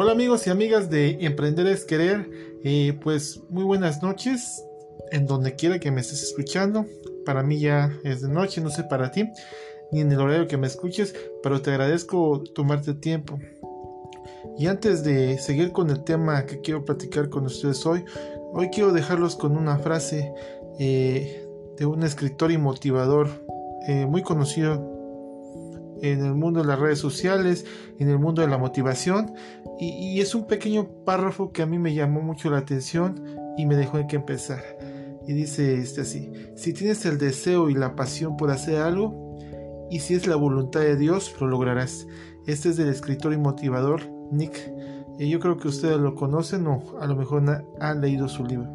Hola amigos y amigas de Emprender es Querer, eh, pues muy buenas noches en donde quiera que me estés escuchando. Para mí ya es de noche, no sé para ti, ni en el horario que me escuches, pero te agradezco tomarte tiempo. Y antes de seguir con el tema que quiero platicar con ustedes hoy, hoy quiero dejarlos con una frase eh, de un escritor y motivador eh, muy conocido en el mundo de las redes sociales, en el mundo de la motivación. Y, es un pequeño párrafo que a mí me llamó mucho la atención y me dejó en que empezar. Y dice este así, si tienes el deseo y la pasión por hacer algo, y si es la voluntad de Dios, lo lograrás. Este es del escritor y motivador Nick. Y yo creo que ustedes lo conocen o a lo mejor han leído su libro.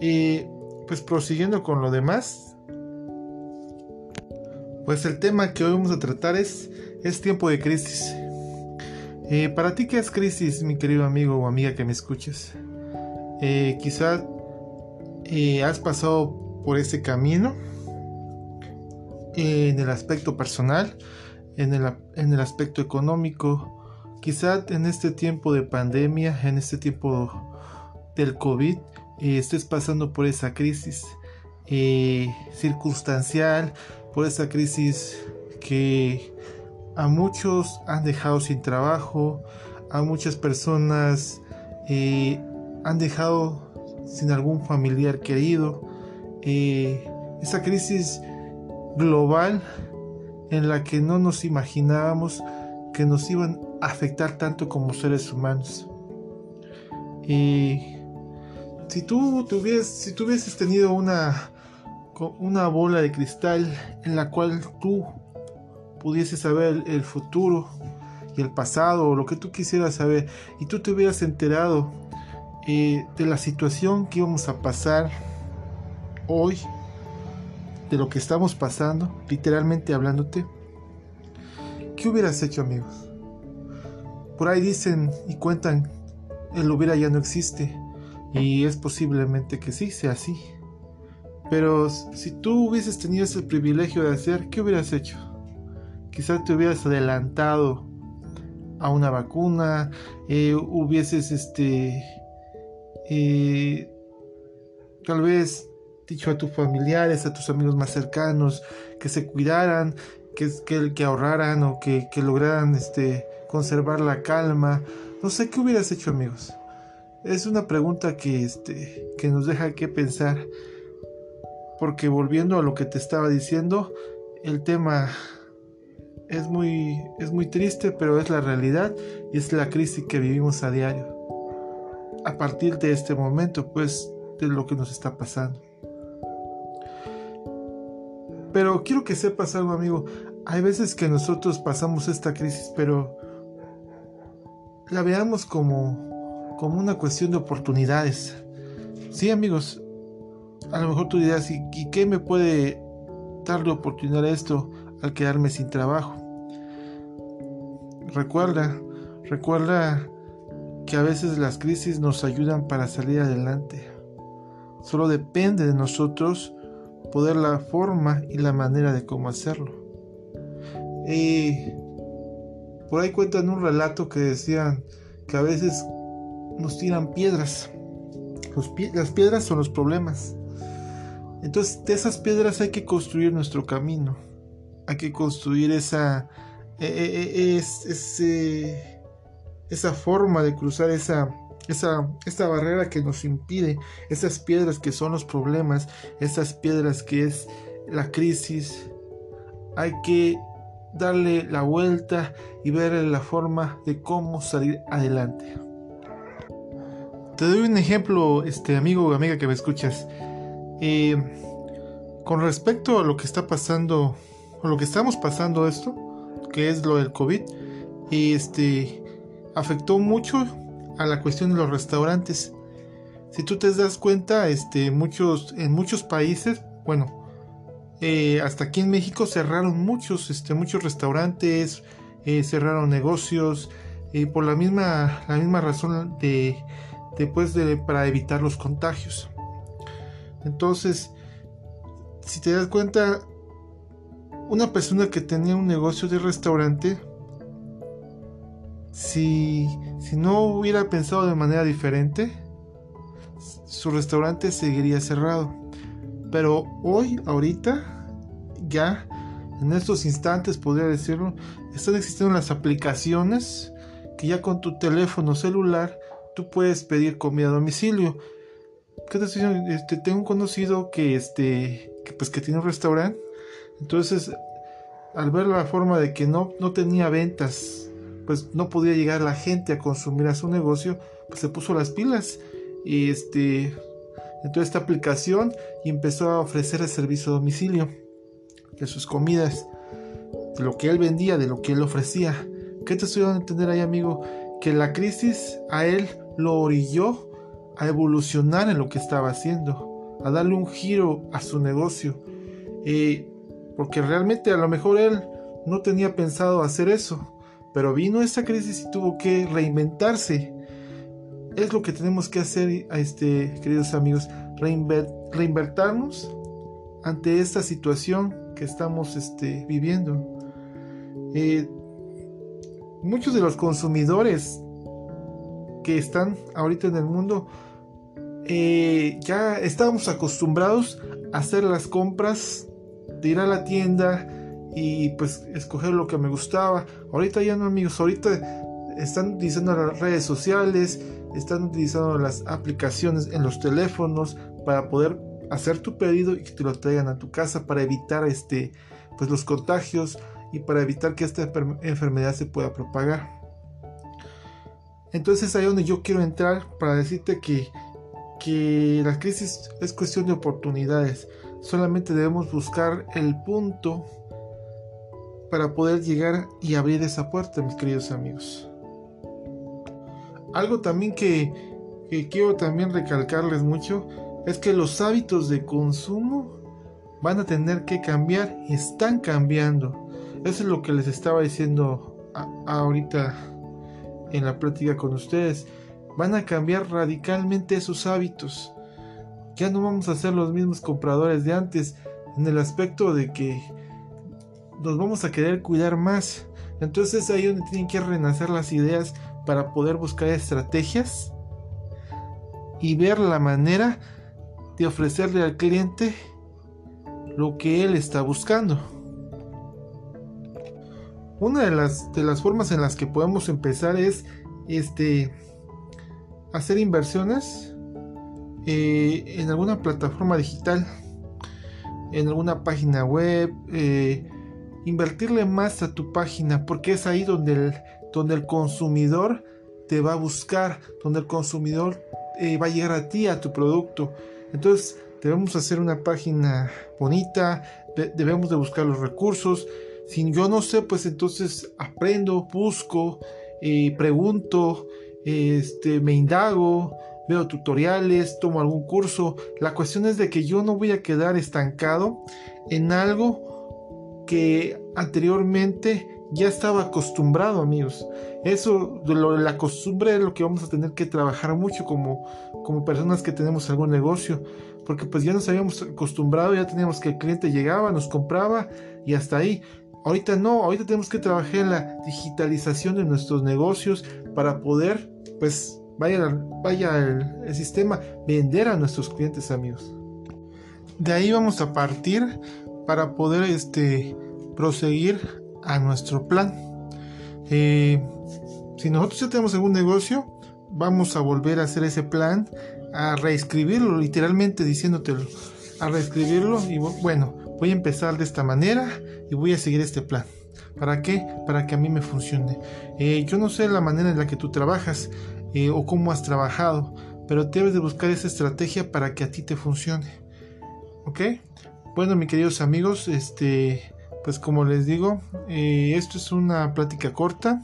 Y pues prosiguiendo con lo demás, pues el tema que hoy vamos a tratar es, es tiempo de crisis. Eh, para ti, ¿qué es crisis, mi querido amigo o amiga que me escuches? Eh, quizás eh, has pasado por ese camino en el aspecto personal, en el, en el aspecto económico. Quizás en este tiempo de pandemia, en este tiempo del COVID, estés pasando por esa crisis circunstancial por esta crisis que a muchos han dejado sin trabajo, a muchas personas eh, han dejado sin algún familiar querido. Eh, esa crisis global en la que no nos imaginábamos que nos iban a afectar tanto como seres humanos. Y si tú, si tú hubieses tenido una una bola de cristal en la cual tú pudieses saber el futuro y el pasado o lo que tú quisieras saber y tú te hubieras enterado eh, de la situación que íbamos a pasar hoy, de lo que estamos pasando, literalmente hablándote, ¿qué hubieras hecho amigos? Por ahí dicen y cuentan, el hubiera ya no existe y es posiblemente que sí sea así. Pero si tú hubieses tenido ese privilegio de hacer, ¿qué hubieras hecho? Quizás te hubieras adelantado a una vacuna, eh, hubieses este eh, tal vez dicho a tus familiares, a tus amigos más cercanos, que se cuidaran, que, que, que ahorraran o que, que, lograran este, conservar la calma. No sé qué hubieras hecho amigos. Es una pregunta que, este, que nos deja que pensar porque volviendo a lo que te estaba diciendo, el tema es muy, es muy triste, pero es la realidad y es la crisis que vivimos a diario. A partir de este momento, pues, de lo que nos está pasando. Pero quiero que sepas algo, amigo. Hay veces que nosotros pasamos esta crisis, pero la veamos como, como una cuestión de oportunidades. Sí, amigos, a lo mejor tú dirás, ¿y, qué me puede darle oportunidad a esto al quedarme sin trabajo? Recuerda, recuerda que a veces las crisis nos ayudan para salir adelante. Solo depende de nosotros poder la forma y la manera de cómo hacerlo. Y por ahí cuentan un relato que decían que a veces nos tiran piedras. las piedras son los problemas. Entonces, de esas piedras hay que construir nuestro camino. Hay que construir esa, e, e, e, esa forma de cruzar esa, esa, esa barrera que nos impide, esas piedras que son los problemas, esas piedras que es la crisis. Hay que darle la vuelta y ver la forma de cómo salir adelante. Te doy un ejemplo, este amigo o amiga que me escuchas. Eh, con respecto a lo que está pasando, o lo que estamos pasando esto, que es lo del COVID, este, afectó mucho a la cuestión de los restaurantes. Si tú te das cuenta, este, muchos, en muchos países, bueno, eh, hasta aquí en México cerraron muchos, este, muchos restaurantes, eh, cerraron negocios, por la misma, la misma razón de, después de, para evitar los contagios. Entonces, si te das cuenta, una persona que tenía un negocio de restaurante si, si no hubiera pensado de manera diferente, su restaurante seguiría cerrado. Pero hoy, ahorita, ya, en estos instantes, podría decirlo, están existiendo las aplicaciones que ya con tu teléfono celular tú puedes pedir comida a domicilio. ¿Qué te estoy diciendo? Este, tengo un conocido que, este, pues, que tiene un restaurante. Entonces, al ver la forma de que no, no tenía ventas, pues no podía llegar la gente a consumir a su negocio, pues se puso las pilas y este entró esta aplicación y empezó a ofrecer el servicio a domicilio de sus comidas, de lo que él vendía, de lo que él ofrecía. ¿Qué te estoy dando a entender ahí, amigo? Que la crisis a él lo orilló a evolucionar en lo que estaba haciendo, a darle un giro a su negocio. Porque realmente a lo mejor él no tenía pensado hacer eso, pero vino esta crisis y tuvo que reinventarse es lo que tenemos que hacer, este, queridos amigos, reinvertirnos ante esta situación que estamos este, viviendo. Eh, muchos de los consumidores que están ahorita en el mundo eh, ya estábamos acostumbrados a hacer las compras, de ir a la tienda y pues escoger lo que me gustaba. Ahorita ya no amigos, ahorita están utilizando las redes sociales, están utilizando las aplicaciones en los teléfonos para poder hacer tu pedido y que te lo traigan a tu casa para evitar este pues los contagios y para evitar que esta enfermedad se pueda propagar. Entonces ahí donde yo quiero entrar para decirte que, que la crisis es cuestión de oportunidades. Solamente debemos buscar el punto para poder llegar y abrir esa puerta, mis queridos amigos. Algo también que, quiero también recalcarles mucho es que los hábitos de consumo van a tener que cambiar y están cambiando. Eso es lo que les estaba diciendo ahorita en la plática con ustedes. Van a cambiar radicalmente sus hábitos. Ya no vamos a ser los mismos compradores de antes en el aspecto de que nos vamos a querer cuidar más. Entonces ahí donde tienen que renacer las ideas para poder buscar estrategias y ver la manera de ofrecerle al cliente lo que él está buscando. Una de las, de las formas en las que podemos empezar es este, hacer inversiones eh, en alguna plataforma digital, en alguna página web, eh, invertirle más a tu página, porque es ahí donde el, donde el consumidor te va a buscar, donde el consumidor eh, va a llegar a ti, a tu producto. Entonces debemos hacer una página bonita, debemos de buscar los recursos. Si yo no sé, pues entonces aprendo, busco, pregunto, este, me indago, veo tutoriales, tomo algún curso. La cuestión es de que yo no voy a quedar estancado en algo que anteriormente ya estaba acostumbrado, amigos. Eso, de lo, la costumbre es lo que vamos a tener que trabajar mucho como, como personas que tenemos algún negocio. Porque pues ya nos habíamos acostumbrado, ya teníamos que el cliente llegaba, nos compraba y hasta ahí. Ahorita no, ahorita tenemos que trabajar en la digitalización de nuestros negocios para poder, pues, vaya, el sistema, vender a nuestros clientes, amigos. De ahí vamos a partir para poder este, proseguir a nuestro plan. Eh, si nosotros ya tenemos algún negocio, vamos a volver a hacer ese plan, a reescribirlo, literalmente diciéndotelo, a reescribirlo y bueno, voy a empezar de esta manera y voy a seguir este plan. ¿Para qué? Para que a mí me funcione. Eh, yo no sé la manera en la que tú trabajas eh, o cómo has trabajado, pero debes de buscar esa estrategia para que a ti te funcione. ¿Ok? Bueno, mis queridos amigos, este pues como les digo, eh, esto es una plática corta.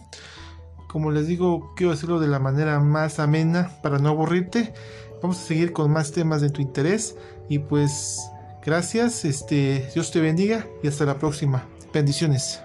Como les digo, quiero decirlo de la manera más amena para no aburrirte. Vamos a seguir con más temas de tu interés. Y pues gracias, este, Dios te bendiga y hasta la próxima. Bendiciones.